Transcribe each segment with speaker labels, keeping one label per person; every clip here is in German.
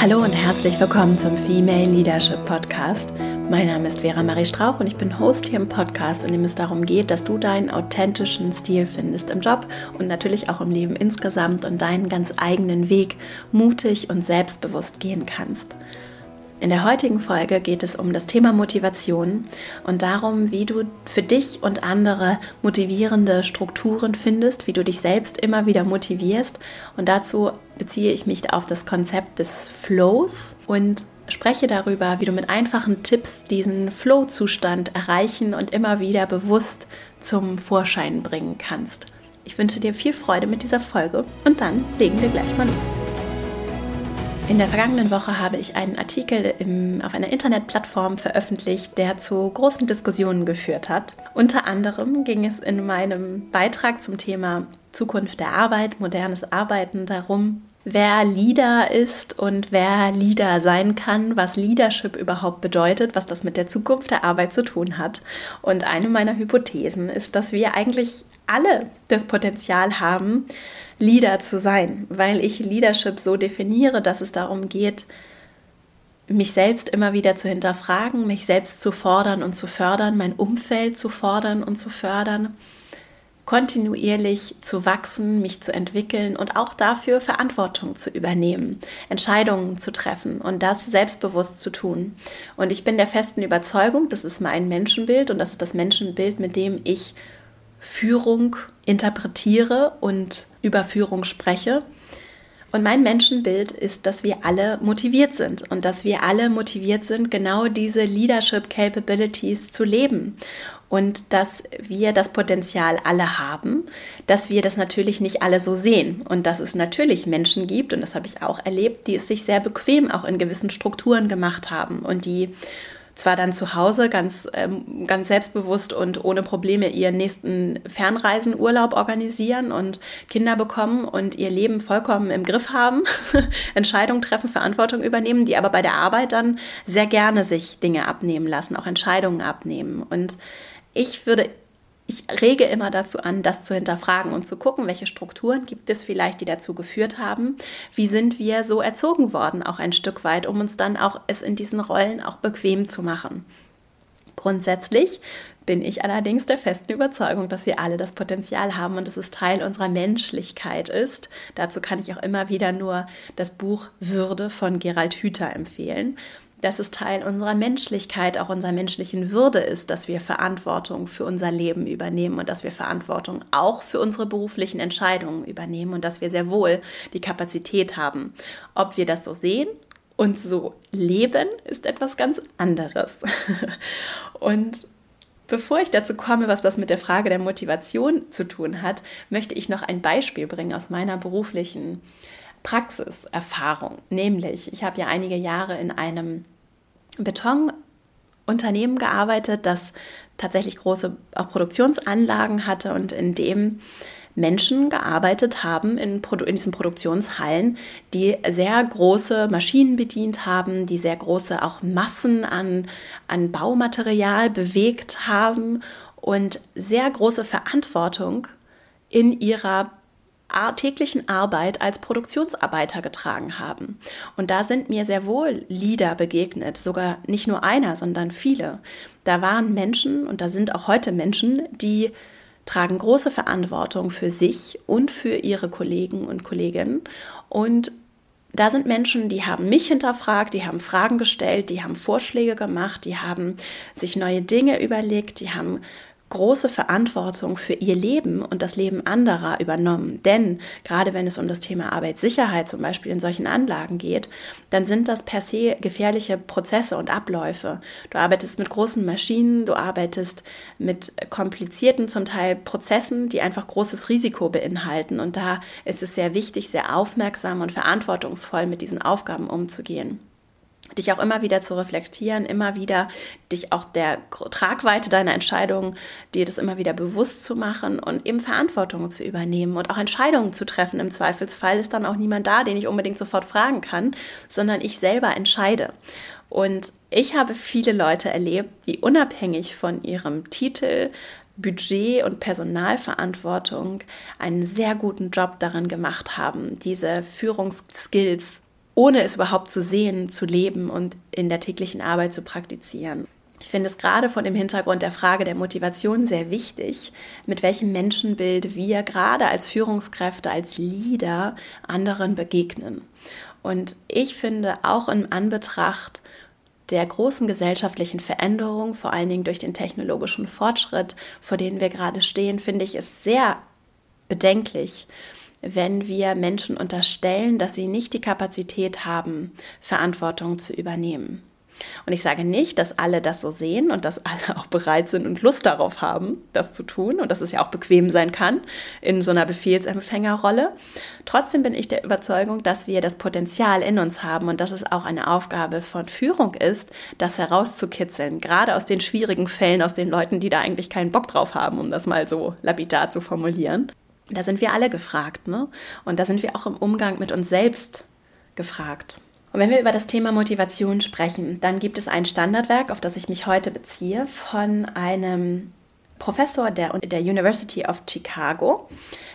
Speaker 1: Hallo und herzlich willkommen zum Female Leadership Podcast. Mein Name ist Vera Marie Strauch und ich bin Host hier im Podcast, in dem es darum geht, dass du deinen authentischen Stil findest im Job und natürlich auch im Leben insgesamt und deinen ganz eigenen Weg mutig und selbstbewusst gehen kannst. In der heutigen Folge geht es um das Thema Motivation und darum, wie du für dich und andere motivierende Strukturen findest, wie du dich selbst immer wieder motivierst. Und dazu beziehe ich mich auf das Konzept des Flows und spreche darüber, wie du mit einfachen Tipps diesen Flow-Zustand erreichen und immer wieder bewusst zum Vorschein bringen kannst. Ich wünsche dir viel Freude mit dieser Folge und dann legen wir gleich mal los. In der vergangenen Woche habe ich einen Artikel im, auf einer Internetplattform veröffentlicht, der zu großen Diskussionen geführt hat. Unter anderem ging es in meinem Beitrag zum Thema Zukunft der Arbeit, modernes Arbeiten darum, wer Leader ist und wer Leader sein kann, was Leadership überhaupt bedeutet, was das mit der Zukunft der Arbeit zu tun hat. Und eine meiner Hypothesen ist, dass wir eigentlich alle das Potenzial haben, Leader zu sein, weil ich Leadership so definiere, dass es darum geht, mich selbst immer wieder zu hinterfragen, mich selbst zu fordern und zu fördern, mein Umfeld zu fordern und zu fördern, kontinuierlich zu wachsen, mich zu entwickeln und auch dafür Verantwortung zu übernehmen, Entscheidungen zu treffen und das selbstbewusst zu tun. Und ich bin der festen Überzeugung, das ist mein Menschenbild und das ist das Menschenbild, mit dem ich Führung interpretiere und über Führung spreche. Und mein Menschenbild ist, dass wir alle motiviert sind und dass wir alle motiviert sind, genau diese Leadership Capabilities zu leben. Und dass wir das Potenzial alle haben, dass wir das natürlich nicht alle so sehen. Und dass es natürlich Menschen gibt, und das habe ich auch erlebt, die es sich sehr bequem auch in gewissen Strukturen gemacht haben und die zwar dann zu Hause ganz, ähm, ganz selbstbewusst und ohne Probleme ihren nächsten Fernreisenurlaub organisieren und Kinder bekommen und ihr Leben vollkommen im Griff haben, Entscheidungen treffen, Verantwortung übernehmen, die aber bei der Arbeit dann sehr gerne sich Dinge abnehmen lassen, auch Entscheidungen abnehmen. Und ich würde ich rege immer dazu an, das zu hinterfragen und zu gucken, welche Strukturen gibt es vielleicht, die dazu geführt haben. Wie sind wir so erzogen worden, auch ein Stück weit, um uns dann auch es in diesen Rollen auch bequem zu machen. Grundsätzlich bin ich allerdings der festen Überzeugung, dass wir alle das Potenzial haben und dass es Teil unserer Menschlichkeit ist. Dazu kann ich auch immer wieder nur das Buch Würde von Gerald Hüther empfehlen dass es Teil unserer Menschlichkeit, auch unserer menschlichen Würde ist, dass wir Verantwortung für unser Leben übernehmen und dass wir Verantwortung auch für unsere beruflichen Entscheidungen übernehmen und dass wir sehr wohl die Kapazität haben. Ob wir das so sehen und so leben, ist etwas ganz anderes. und Bevor ich dazu komme, was das mit der Frage der Motivation zu tun hat, möchte ich noch ein Beispiel bringen aus meiner beruflichen Praxiserfahrung. Nämlich, ich habe ja einige Jahre in einem Betonunternehmen gearbeitet, das tatsächlich große auch Produktionsanlagen hatte und in dem Menschen gearbeitet haben in, Produ in diesen Produktionshallen, die sehr große Maschinen bedient haben, die sehr große auch Massen an, an Baumaterial bewegt haben und sehr große Verantwortung in ihrer täglichen Arbeit als Produktionsarbeiter getragen haben. Und da sind mir sehr wohl Lieder begegnet, sogar nicht nur einer, sondern viele. Da waren Menschen und da sind auch heute Menschen, die tragen große Verantwortung für sich und für ihre Kollegen und Kolleginnen. Und da sind Menschen, die haben mich hinterfragt, die haben Fragen gestellt, die haben Vorschläge gemacht, die haben sich neue Dinge überlegt, die haben große Verantwortung für ihr Leben und das Leben anderer übernommen. Denn gerade wenn es um das Thema Arbeitssicherheit zum Beispiel in solchen Anlagen geht, dann sind das per se gefährliche Prozesse und Abläufe. Du arbeitest mit großen Maschinen, du arbeitest mit komplizierten zum Teil Prozessen, die einfach großes Risiko beinhalten. Und da ist es sehr wichtig, sehr aufmerksam und verantwortungsvoll mit diesen Aufgaben umzugehen dich auch immer wieder zu reflektieren, immer wieder dich auch der Tragweite deiner Entscheidungen, dir das immer wieder bewusst zu machen und eben Verantwortung zu übernehmen und auch Entscheidungen zu treffen. Im Zweifelsfall ist dann auch niemand da, den ich unbedingt sofort fragen kann, sondern ich selber entscheide. Und ich habe viele Leute erlebt, die unabhängig von ihrem Titel, Budget und Personalverantwortung einen sehr guten Job darin gemacht haben, diese Führungsskills ohne es überhaupt zu sehen, zu leben und in der täglichen Arbeit zu praktizieren. Ich finde es gerade vor dem Hintergrund der Frage der Motivation sehr wichtig, mit welchem Menschenbild wir gerade als Führungskräfte, als Leader anderen begegnen. Und ich finde auch in Anbetracht der großen gesellschaftlichen Veränderung, vor allen Dingen durch den technologischen Fortschritt, vor dem wir gerade stehen, finde ich es sehr bedenklich, wenn wir Menschen unterstellen, dass sie nicht die Kapazität haben, Verantwortung zu übernehmen. Und ich sage nicht, dass alle das so sehen und dass alle auch bereit sind und Lust darauf haben, das zu tun und dass es ja auch bequem sein kann in so einer Befehlsempfängerrolle. Trotzdem bin ich der Überzeugung, dass wir das Potenzial in uns haben und dass es auch eine Aufgabe von Führung ist, das herauszukitzeln, gerade aus den schwierigen Fällen, aus den Leuten, die da eigentlich keinen Bock drauf haben, um das mal so lapidar zu formulieren. Da sind wir alle gefragt, ne? Und da sind wir auch im Umgang mit uns selbst gefragt. Und wenn wir über das Thema Motivation sprechen, dann gibt es ein Standardwerk, auf das ich mich heute beziehe, von einem Professor der, der University of Chicago,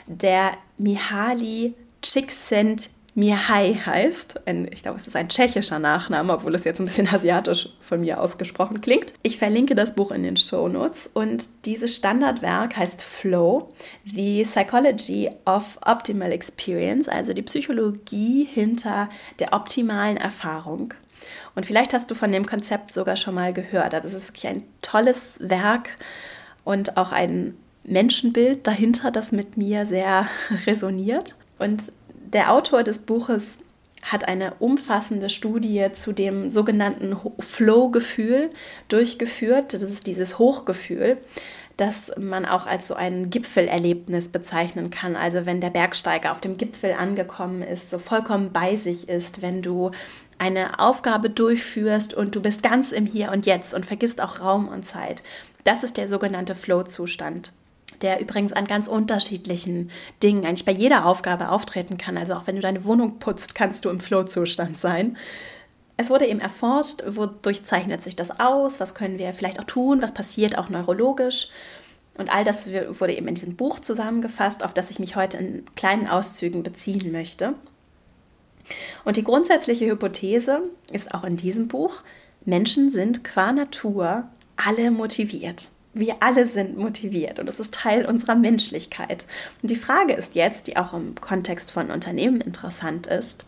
Speaker 1: der Mihaly Csikszentmihalyi Mihai heißt. Ein, ich glaube, es ist ein tschechischer Nachname, obwohl es jetzt ein bisschen asiatisch von mir ausgesprochen klingt. Ich verlinke das Buch in den Show Notes und dieses Standardwerk heißt Flow, The Psychology of Optimal Experience, also die Psychologie hinter der optimalen Erfahrung. Und vielleicht hast du von dem Konzept sogar schon mal gehört. Also ist wirklich ein tolles Werk und auch ein Menschenbild dahinter, das mit mir sehr resoniert. Und der Autor des Buches hat eine umfassende Studie zu dem sogenannten Flow-Gefühl durchgeführt. Das ist dieses Hochgefühl, das man auch als so ein Gipfelerlebnis bezeichnen kann. Also wenn der Bergsteiger auf dem Gipfel angekommen ist, so vollkommen bei sich ist, wenn du eine Aufgabe durchführst und du bist ganz im Hier und Jetzt und vergisst auch Raum und Zeit. Das ist der sogenannte Flow-Zustand der übrigens an ganz unterschiedlichen Dingen, eigentlich bei jeder Aufgabe auftreten kann. Also auch wenn du deine Wohnung putzt, kannst du im Flow-Zustand sein. Es wurde eben erforscht, wodurch zeichnet sich das aus, was können wir vielleicht auch tun, was passiert auch neurologisch. Und all das wurde eben in diesem Buch zusammengefasst, auf das ich mich heute in kleinen Auszügen beziehen möchte. Und die grundsätzliche Hypothese ist auch in diesem Buch, Menschen sind qua Natur alle motiviert wir alle sind motiviert und das ist Teil unserer Menschlichkeit. Und die Frage ist jetzt, die auch im Kontext von Unternehmen interessant ist,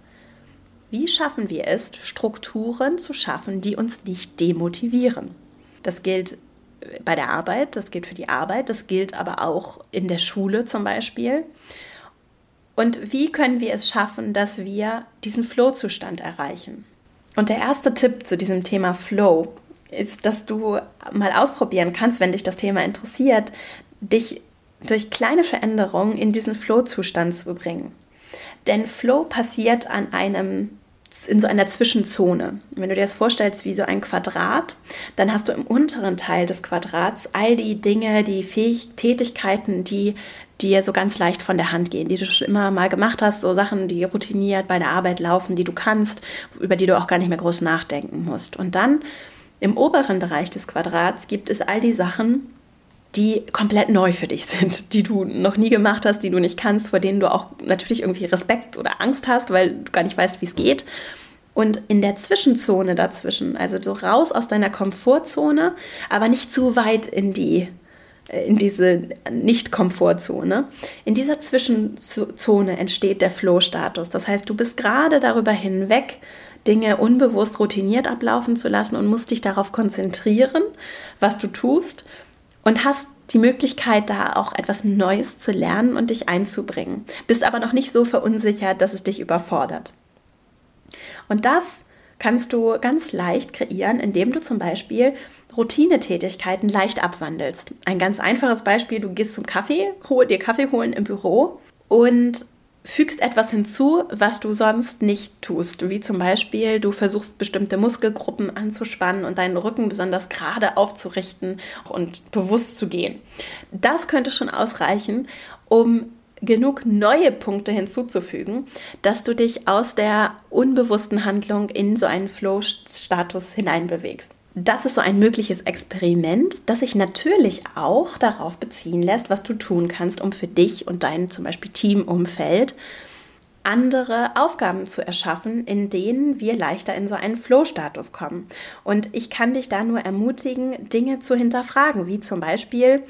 Speaker 1: wie schaffen wir es, Strukturen zu schaffen, die uns nicht demotivieren? Das gilt bei der Arbeit, das gilt für die Arbeit, das gilt aber auch in der Schule zum Beispiel. Und wie können wir es schaffen, dass wir diesen Flow-Zustand erreichen? Und der erste Tipp zu diesem Thema Flow ist, dass du mal ausprobieren kannst, wenn dich das Thema interessiert, dich durch kleine Veränderungen in diesen Flow-Zustand zu bringen. Denn Flow passiert an einem in so einer Zwischenzone. Wenn du dir das vorstellst wie so ein Quadrat, dann hast du im unteren Teil des Quadrats all die Dinge, die Fähig Tätigkeiten, die dir so ganz leicht von der Hand gehen, die du schon immer mal gemacht hast, so Sachen, die routiniert bei der Arbeit laufen, die du kannst, über die du auch gar nicht mehr groß nachdenken musst. Und dann im oberen Bereich des Quadrats gibt es all die Sachen, die komplett neu für dich sind, die du noch nie gemacht hast, die du nicht kannst, vor denen du auch natürlich irgendwie Respekt oder Angst hast, weil du gar nicht weißt, wie es geht. Und in der Zwischenzone dazwischen, also so raus aus deiner Komfortzone, aber nicht zu weit in die äh, in diese Nicht-Komfortzone. In dieser Zwischenzone entsteht der Flow-Status. Das heißt, du bist gerade darüber hinweg, Dinge unbewusst routiniert ablaufen zu lassen und musst dich darauf konzentrieren, was du tust und hast die Möglichkeit, da auch etwas Neues zu lernen und dich einzubringen. Bist aber noch nicht so verunsichert, dass es dich überfordert. Und das kannst du ganz leicht kreieren, indem du zum Beispiel Routinetätigkeiten leicht abwandelst. Ein ganz einfaches Beispiel, du gehst zum Kaffee, hol dir Kaffee holen im Büro und fügst etwas hinzu, was du sonst nicht tust. Wie zum Beispiel, du versuchst bestimmte Muskelgruppen anzuspannen und deinen Rücken besonders gerade aufzurichten und bewusst zu gehen. Das könnte schon ausreichen, um genug neue Punkte hinzuzufügen, dass du dich aus der unbewussten Handlung in so einen Flow-Status hineinbewegst das ist so ein mögliches Experiment, das sich natürlich auch darauf beziehen lässt, was du tun kannst, um für dich und dein zum Beispiel Teamumfeld andere Aufgaben zu erschaffen, in denen wir leichter in so einen Flow-Status kommen. Und ich kann dich da nur ermutigen, Dinge zu hinterfragen, wie zum Beispiel,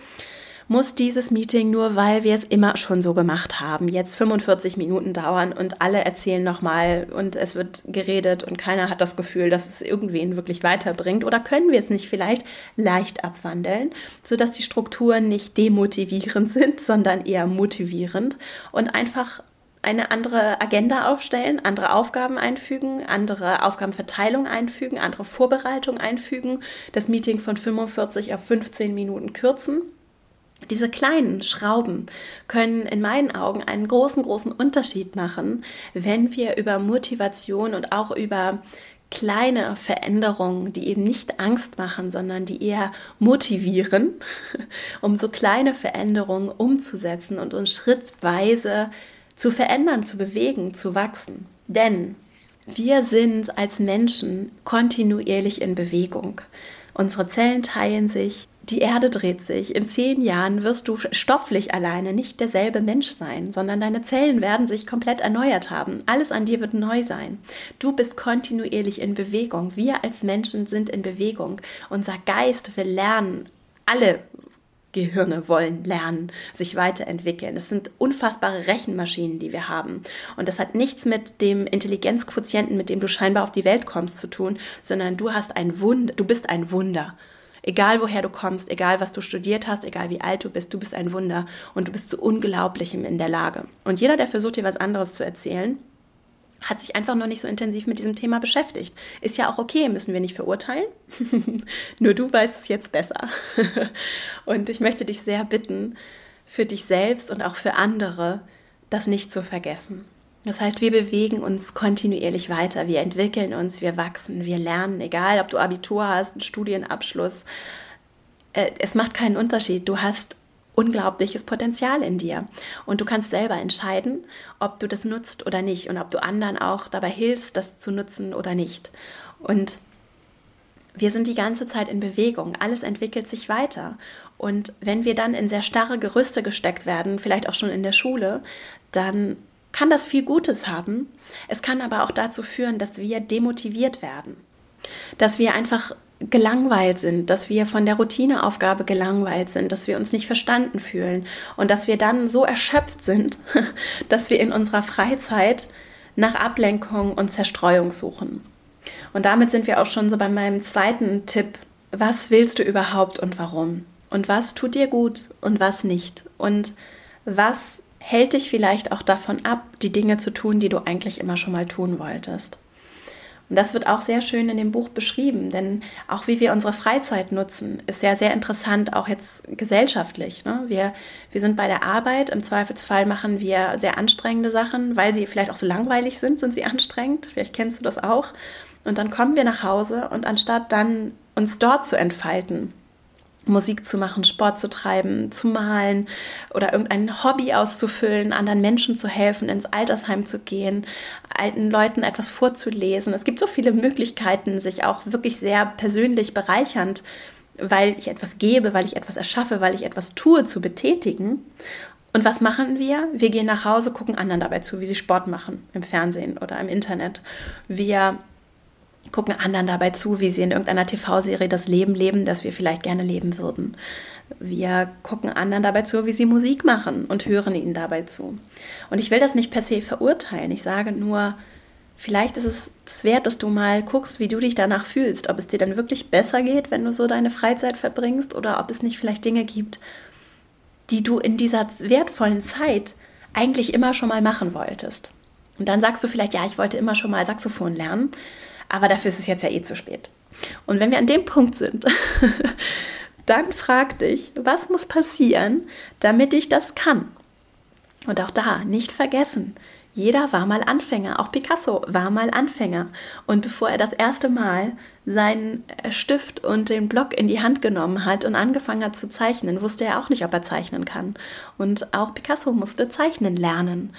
Speaker 1: muss dieses Meeting nur, weil wir es immer schon so gemacht haben, jetzt 45 Minuten dauern und alle erzählen nochmal und es wird geredet und keiner hat das Gefühl, dass es irgendwen wirklich weiterbringt? Oder können wir es nicht vielleicht leicht abwandeln, sodass die Strukturen nicht demotivierend sind, sondern eher motivierend und einfach eine andere Agenda aufstellen, andere Aufgaben einfügen, andere Aufgabenverteilung einfügen, andere Vorbereitung einfügen, das Meeting von 45 auf 15 Minuten kürzen diese kleinen Schrauben können in meinen Augen einen großen, großen Unterschied machen, wenn wir über Motivation und auch über kleine Veränderungen, die eben nicht Angst machen, sondern die eher motivieren, um so kleine Veränderungen umzusetzen und uns schrittweise zu verändern, zu bewegen, zu wachsen. Denn wir sind als Menschen kontinuierlich in Bewegung. Unsere Zellen teilen sich, die Erde dreht sich. In zehn Jahren wirst du stofflich alleine nicht derselbe Mensch sein, sondern deine Zellen werden sich komplett erneuert haben. Alles an dir wird neu sein. Du bist kontinuierlich in Bewegung. Wir als Menschen sind in Bewegung. Unser Geist will lernen. Alle Gehirne wollen lernen, sich weiterentwickeln. Das sind unfassbare Rechenmaschinen, die wir haben. Und das hat nichts mit dem Intelligenzquotienten, mit dem du scheinbar auf die Welt kommst, zu tun, sondern du hast ein Wunder, du bist ein Wunder. Egal woher du kommst, egal was du studiert hast, egal wie alt du bist, du bist ein Wunder und du bist zu Unglaublichem in der Lage. Und jeder, der versucht, dir was anderes zu erzählen, hat sich einfach noch nicht so intensiv mit diesem Thema beschäftigt. Ist ja auch okay, müssen wir nicht verurteilen. Nur du weißt es jetzt besser. und ich möchte dich sehr bitten, für dich selbst und auch für andere das nicht zu vergessen. Das heißt, wir bewegen uns kontinuierlich weiter, wir entwickeln uns, wir wachsen, wir lernen, egal ob du Abitur hast, einen Studienabschluss. Äh, es macht keinen Unterschied. Du hast unglaubliches Potenzial in dir. Und du kannst selber entscheiden, ob du das nutzt oder nicht und ob du anderen auch dabei hilfst, das zu nutzen oder nicht. Und wir sind die ganze Zeit in Bewegung. Alles entwickelt sich weiter. Und wenn wir dann in sehr starre Gerüste gesteckt werden, vielleicht auch schon in der Schule, dann kann das viel Gutes haben. Es kann aber auch dazu führen, dass wir demotiviert werden. Dass wir einfach gelangweilt sind, dass wir von der Routineaufgabe gelangweilt sind, dass wir uns nicht verstanden fühlen und dass wir dann so erschöpft sind, dass wir in unserer Freizeit nach Ablenkung und Zerstreuung suchen. Und damit sind wir auch schon so bei meinem zweiten Tipp. Was willst du überhaupt und warum? Und was tut dir gut und was nicht? Und was hält dich vielleicht auch davon ab, die Dinge zu tun, die du eigentlich immer schon mal tun wolltest. Und das wird auch sehr schön in dem Buch beschrieben, denn auch wie wir unsere Freizeit nutzen, ist ja sehr interessant, auch jetzt gesellschaftlich. Ne? Wir, wir sind bei der Arbeit, im Zweifelsfall machen wir sehr anstrengende Sachen, weil sie vielleicht auch so langweilig sind, sind sie anstrengend. Vielleicht kennst du das auch. Und dann kommen wir nach Hause und anstatt dann uns dort zu entfalten, Musik zu machen, Sport zu treiben, zu malen oder irgendein Hobby auszufüllen, anderen Menschen zu helfen, ins Altersheim zu gehen, alten Leuten etwas vorzulesen. Es gibt so viele Möglichkeiten, sich auch wirklich sehr persönlich bereichernd, weil ich etwas gebe, weil ich etwas erschaffe, weil ich etwas tue, zu betätigen. Und was machen wir? Wir gehen nach Hause, gucken anderen dabei zu, wie sie Sport machen, im Fernsehen oder im Internet. Wir gucken anderen dabei zu, wie sie in irgendeiner TV-Serie das Leben leben, das wir vielleicht gerne leben würden. Wir gucken anderen dabei zu, wie sie Musik machen und hören ihnen dabei zu. Und ich will das nicht per se verurteilen. Ich sage nur, vielleicht ist es wert, dass du mal guckst, wie du dich danach fühlst. Ob es dir dann wirklich besser geht, wenn du so deine Freizeit verbringst oder ob es nicht vielleicht Dinge gibt, die du in dieser wertvollen Zeit eigentlich immer schon mal machen wolltest. Und dann sagst du vielleicht, ja, ich wollte immer schon mal Saxophon lernen. Aber dafür ist es jetzt ja eh zu spät. Und wenn wir an dem Punkt sind, dann frag dich, was muss passieren, damit ich das kann? Und auch da nicht vergessen, jeder war mal Anfänger, auch Picasso war mal Anfänger. Und bevor er das erste Mal seinen Stift und den Block in die Hand genommen hat und angefangen hat zu zeichnen, wusste er auch nicht, ob er zeichnen kann. Und auch Picasso musste zeichnen lernen.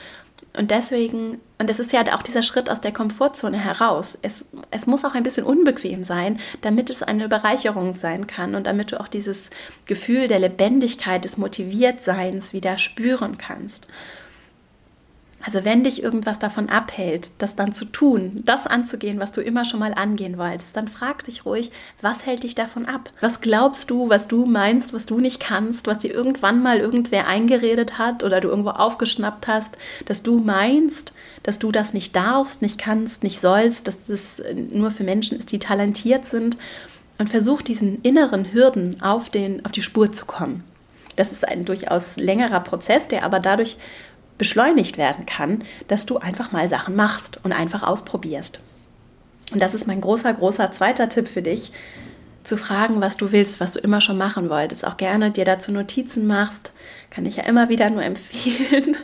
Speaker 1: Und deswegen, und es ist ja auch dieser Schritt aus der Komfortzone heraus. Es, es muss auch ein bisschen unbequem sein, damit es eine Bereicherung sein kann und damit du auch dieses Gefühl der Lebendigkeit, des Motiviertseins wieder spüren kannst. Also wenn dich irgendwas davon abhält, das dann zu tun, das anzugehen, was du immer schon mal angehen wolltest, dann frag dich ruhig, was hält dich davon ab? Was glaubst du, was du meinst, was du nicht kannst, was dir irgendwann mal irgendwer eingeredet hat oder du irgendwo aufgeschnappt hast, dass du meinst, dass du das nicht darfst, nicht kannst, nicht sollst, dass das nur für Menschen ist, die talentiert sind und versuch diesen inneren Hürden auf, den, auf die Spur zu kommen. Das ist ein durchaus längerer Prozess, der aber dadurch beschleunigt werden kann, dass du einfach mal Sachen machst und einfach ausprobierst. Und das ist mein großer, großer zweiter Tipp für dich, zu fragen, was du willst, was du immer schon machen wolltest. Auch gerne dir dazu Notizen machst, kann ich ja immer wieder nur empfehlen.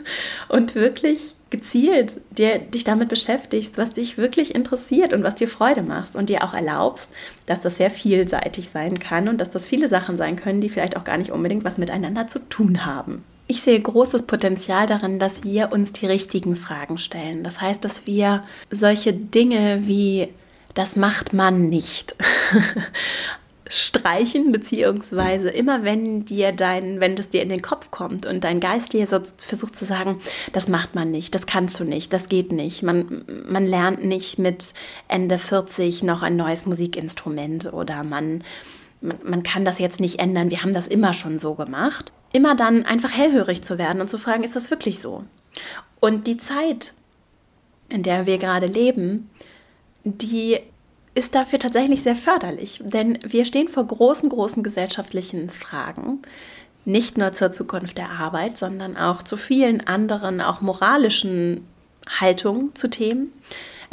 Speaker 1: Und wirklich gezielt dir, dich damit beschäftigst, was dich wirklich interessiert und was dir Freude macht und dir auch erlaubst, dass das sehr vielseitig sein kann und dass das viele Sachen sein können, die vielleicht auch gar nicht unbedingt was miteinander zu tun haben. Ich sehe großes Potenzial darin, dass wir uns die richtigen Fragen stellen. Das heißt, dass wir solche Dinge wie das macht man nicht streichen, beziehungsweise immer wenn dir dein, wenn das dir in den Kopf kommt und dein Geist dir so versucht zu sagen, das macht man nicht, das kannst du nicht, das geht nicht. Man, man lernt nicht mit Ende 40 noch ein neues Musikinstrument oder man, man, man kann das jetzt nicht ändern, wir haben das immer schon so gemacht. Immer dann einfach hellhörig zu werden und zu fragen, ist das wirklich so? Und die Zeit, in der wir gerade leben, die ist dafür tatsächlich sehr förderlich, denn wir stehen vor großen, großen gesellschaftlichen Fragen, nicht nur zur Zukunft der Arbeit, sondern auch zu vielen anderen, auch moralischen Haltungen zu Themen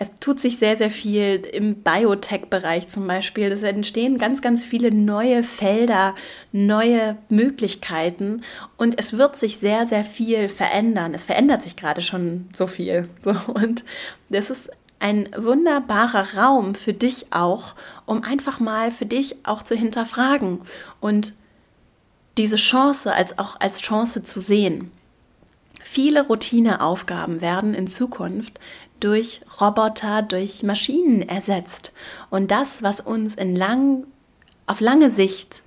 Speaker 1: es tut sich sehr, sehr viel im Biotech-Bereich zum Beispiel. Es entstehen ganz, ganz viele neue Felder, neue Möglichkeiten und es wird sich sehr, sehr viel verändern. Es verändert sich gerade schon so viel. So, und das ist ein wunderbarer Raum für dich auch, um einfach mal für dich auch zu hinterfragen und diese Chance als auch als Chance zu sehen. Viele Routineaufgaben werden in Zukunft durch Roboter, durch Maschinen ersetzt. Und das, was uns in lang, auf lange Sicht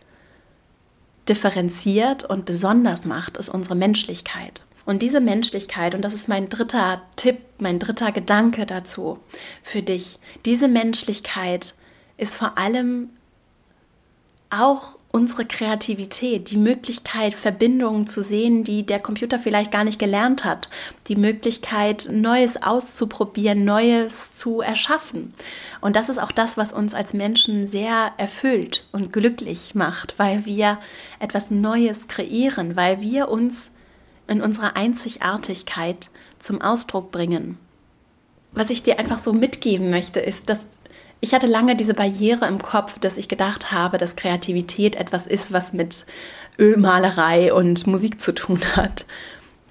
Speaker 1: differenziert und besonders macht, ist unsere Menschlichkeit. Und diese Menschlichkeit, und das ist mein dritter Tipp, mein dritter Gedanke dazu für dich, diese Menschlichkeit ist vor allem auch unsere Kreativität, die Möglichkeit, Verbindungen zu sehen, die der Computer vielleicht gar nicht gelernt hat, die Möglichkeit, Neues auszuprobieren, Neues zu erschaffen. Und das ist auch das, was uns als Menschen sehr erfüllt und glücklich macht, weil wir etwas Neues kreieren, weil wir uns in unserer Einzigartigkeit zum Ausdruck bringen. Was ich dir einfach so mitgeben möchte, ist, dass ich hatte lange diese Barriere im Kopf, dass ich gedacht habe, dass Kreativität etwas ist, was mit Ölmalerei und Musik zu tun hat.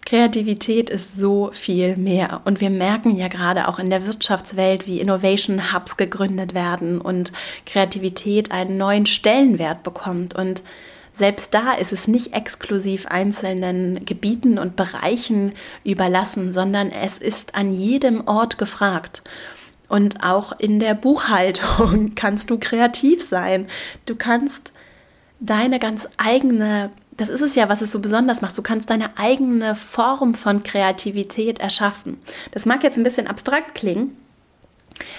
Speaker 1: Kreativität ist so viel mehr. Und wir merken ja gerade auch in der Wirtschaftswelt, wie Innovation Hubs gegründet werden und Kreativität einen neuen Stellenwert bekommt. Und selbst da ist es nicht exklusiv einzelnen Gebieten und Bereichen überlassen, sondern es ist an jedem Ort gefragt. Und auch in der Buchhaltung kannst du kreativ sein. Du kannst deine ganz eigene, das ist es ja, was es so besonders macht, du kannst deine eigene Form von Kreativität erschaffen. Das mag jetzt ein bisschen abstrakt klingen,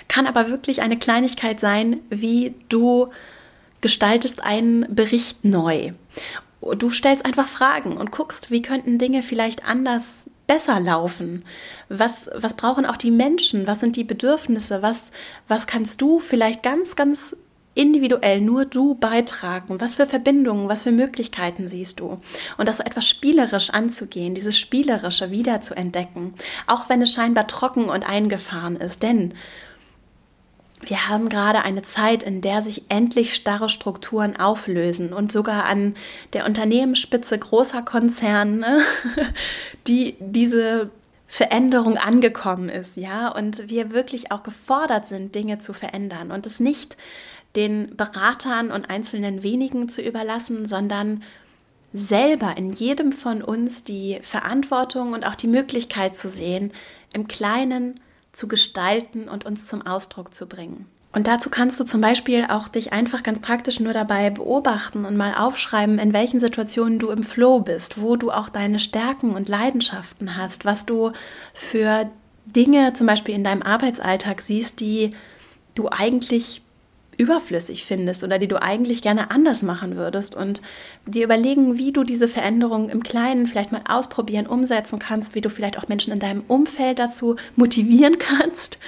Speaker 1: kann aber wirklich eine Kleinigkeit sein, wie du gestaltest einen Bericht neu. Du stellst einfach Fragen und guckst, wie könnten Dinge vielleicht anders besser laufen? Was, was brauchen auch die Menschen? Was sind die Bedürfnisse? Was, was kannst du vielleicht ganz, ganz individuell nur du beitragen? Was für Verbindungen, was für Möglichkeiten siehst du? Und das so etwas spielerisch anzugehen, dieses Spielerische wieder zu entdecken, auch wenn es scheinbar trocken und eingefahren ist. Denn wir haben gerade eine Zeit, in der sich endlich starre Strukturen auflösen und sogar an der Unternehmensspitze großer Konzerne, die diese Veränderung angekommen ist, ja, und wir wirklich auch gefordert sind, Dinge zu verändern und es nicht den Beratern und einzelnen wenigen zu überlassen, sondern selber in jedem von uns die Verantwortung und auch die Möglichkeit zu sehen, im Kleinen zu gestalten und uns zum Ausdruck zu bringen. Und dazu kannst du zum Beispiel auch dich einfach ganz praktisch nur dabei beobachten und mal aufschreiben, in welchen Situationen du im Flow bist, wo du auch deine Stärken und Leidenschaften hast, was du für Dinge zum Beispiel in deinem Arbeitsalltag siehst, die du eigentlich überflüssig findest oder die du eigentlich gerne anders machen würdest und dir überlegen, wie du diese Veränderung im Kleinen vielleicht mal ausprobieren, umsetzen kannst, wie du vielleicht auch Menschen in deinem Umfeld dazu motivieren kannst,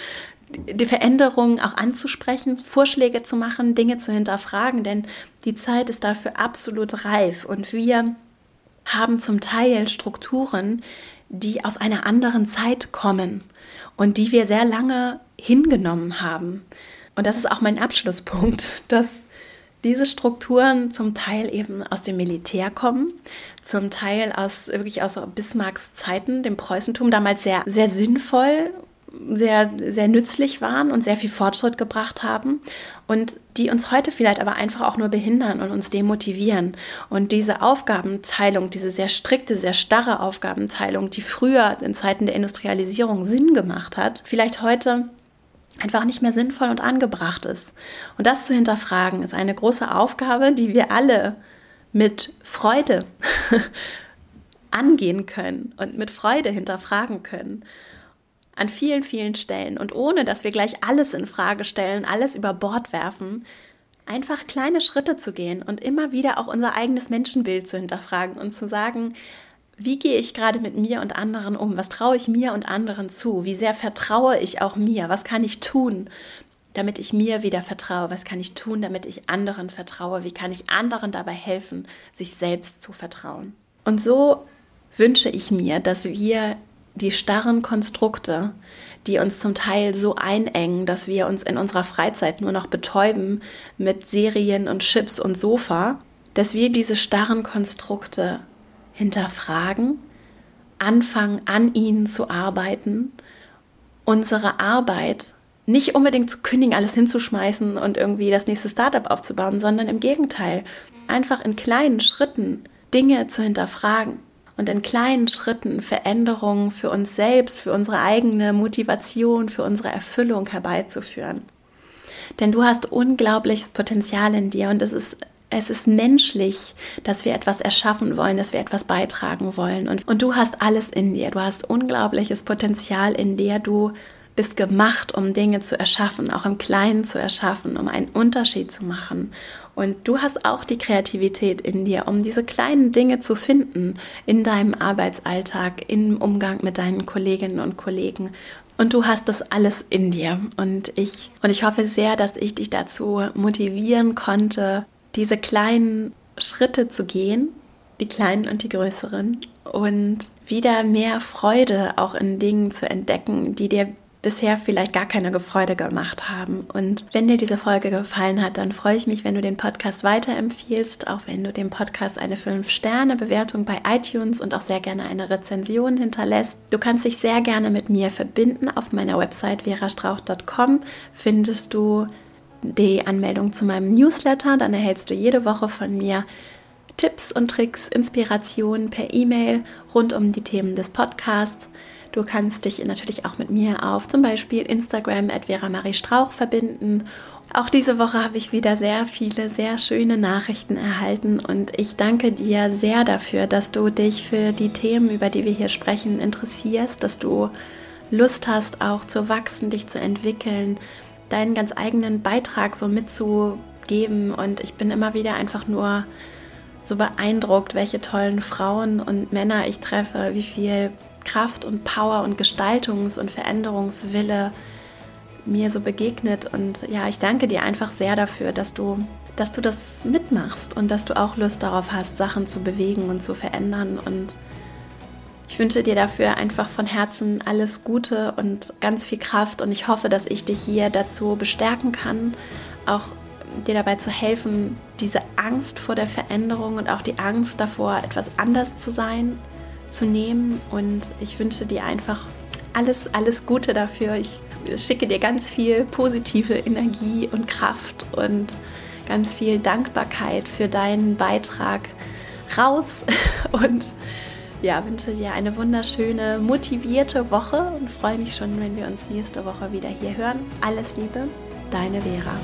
Speaker 1: die Veränderungen auch anzusprechen, Vorschläge zu machen, Dinge zu hinterfragen, denn die Zeit ist dafür absolut reif und wir haben zum Teil Strukturen, die aus einer anderen Zeit kommen und die wir sehr lange hingenommen haben. Und das ist auch mein Abschlusspunkt, dass diese Strukturen zum Teil eben aus dem Militär kommen, zum Teil aus wirklich aus Bismarcks Zeiten, dem Preußentum, damals sehr, sehr sinnvoll sehr, sehr nützlich waren und sehr viel Fortschritt gebracht haben und die uns heute vielleicht aber einfach auch nur behindern und uns demotivieren. Und diese Aufgabenteilung, diese sehr strikte, sehr starre Aufgabenteilung, die früher in Zeiten der Industrialisierung Sinn gemacht hat, vielleicht heute einfach nicht mehr sinnvoll und angebracht ist. Und das zu hinterfragen ist eine große Aufgabe, die wir alle mit Freude angehen können und mit Freude hinterfragen können an vielen, vielen Stellen und ohne dass wir gleich alles in Frage stellen, alles über Bord werfen, einfach kleine Schritte zu gehen und immer wieder auch unser eigenes Menschenbild zu hinterfragen und zu sagen, wie gehe ich gerade mit mir und anderen um? Was traue ich mir und anderen zu? Wie sehr vertraue ich auch mir? Was kann ich tun, damit ich mir wieder vertraue? Was kann ich tun, damit ich anderen vertraue? Wie kann ich anderen dabei helfen, sich selbst zu vertrauen? Und so wünsche ich mir, dass wir die starren Konstrukte, die uns zum Teil so einengen, dass wir uns in unserer Freizeit nur noch betäuben mit Serien und Chips und Sofa, dass wir diese starren Konstrukte hinterfragen, anfangen an ihnen zu arbeiten, unsere Arbeit nicht unbedingt zu kündigen, alles hinzuschmeißen und irgendwie das nächste Startup aufzubauen, sondern im Gegenteil, einfach in kleinen Schritten Dinge zu hinterfragen und in kleinen Schritten Veränderungen für uns selbst, für unsere eigene Motivation, für unsere Erfüllung herbeizuführen. Denn du hast unglaubliches Potenzial in dir und es ist es ist menschlich, dass wir etwas erschaffen wollen, dass wir etwas beitragen wollen. Und, und du hast alles in dir. Du hast unglaubliches Potenzial in dir. Du bist gemacht, um Dinge zu erschaffen, auch im Kleinen zu erschaffen, um einen Unterschied zu machen. Und du hast auch die Kreativität in dir, um diese kleinen Dinge zu finden in deinem Arbeitsalltag, im Umgang mit deinen Kolleginnen und Kollegen. Und du hast das alles in dir. Und ich, und ich hoffe sehr, dass ich dich dazu motivieren konnte, diese kleinen Schritte zu gehen, die kleinen und die größeren, und wieder mehr Freude auch in Dingen zu entdecken, die dir bisher vielleicht gar keine Freude gemacht haben. Und wenn dir diese Folge gefallen hat, dann freue ich mich, wenn du den Podcast weiterempfiehlst, auch wenn du dem Podcast eine 5-Sterne-Bewertung bei iTunes und auch sehr gerne eine Rezension hinterlässt. Du kannst dich sehr gerne mit mir verbinden. Auf meiner Website verastrauch.com findest du die Anmeldung zu meinem Newsletter. Dann erhältst du jede Woche von mir Tipps und Tricks, Inspirationen per E-Mail rund um die Themen des Podcasts. Du kannst dich natürlich auch mit mir auf zum Beispiel Instagram at Vera Marie Strauch verbinden. Auch diese Woche habe ich wieder sehr viele, sehr schöne Nachrichten erhalten und ich danke dir sehr dafür, dass du dich für die Themen, über die wir hier sprechen, interessierst, dass du Lust hast, auch zu wachsen, dich zu entwickeln, deinen ganz eigenen Beitrag so mitzugeben. Und ich bin immer wieder einfach nur so beeindruckt, welche tollen Frauen und Männer ich treffe, wie viel Kraft und Power und Gestaltungs- und Veränderungswille mir so begegnet. Und ja, ich danke dir einfach sehr dafür, dass du, dass du das mitmachst und dass du auch Lust darauf hast, Sachen zu bewegen und zu verändern. Und ich wünsche dir dafür einfach von Herzen alles Gute und ganz viel Kraft. Und ich hoffe, dass ich dich hier dazu bestärken kann, auch dir dabei zu helfen, diese Angst vor der Veränderung und auch die Angst davor, etwas anders zu sein, zu nehmen. Und ich wünsche dir einfach alles, alles Gute dafür. Ich schicke dir ganz viel positive Energie und Kraft und ganz viel Dankbarkeit für deinen Beitrag raus und ja, wünsche dir eine wunderschöne, motivierte Woche und freue mich schon, wenn wir uns nächste Woche wieder hier hören. Alles Liebe, Deine Vera.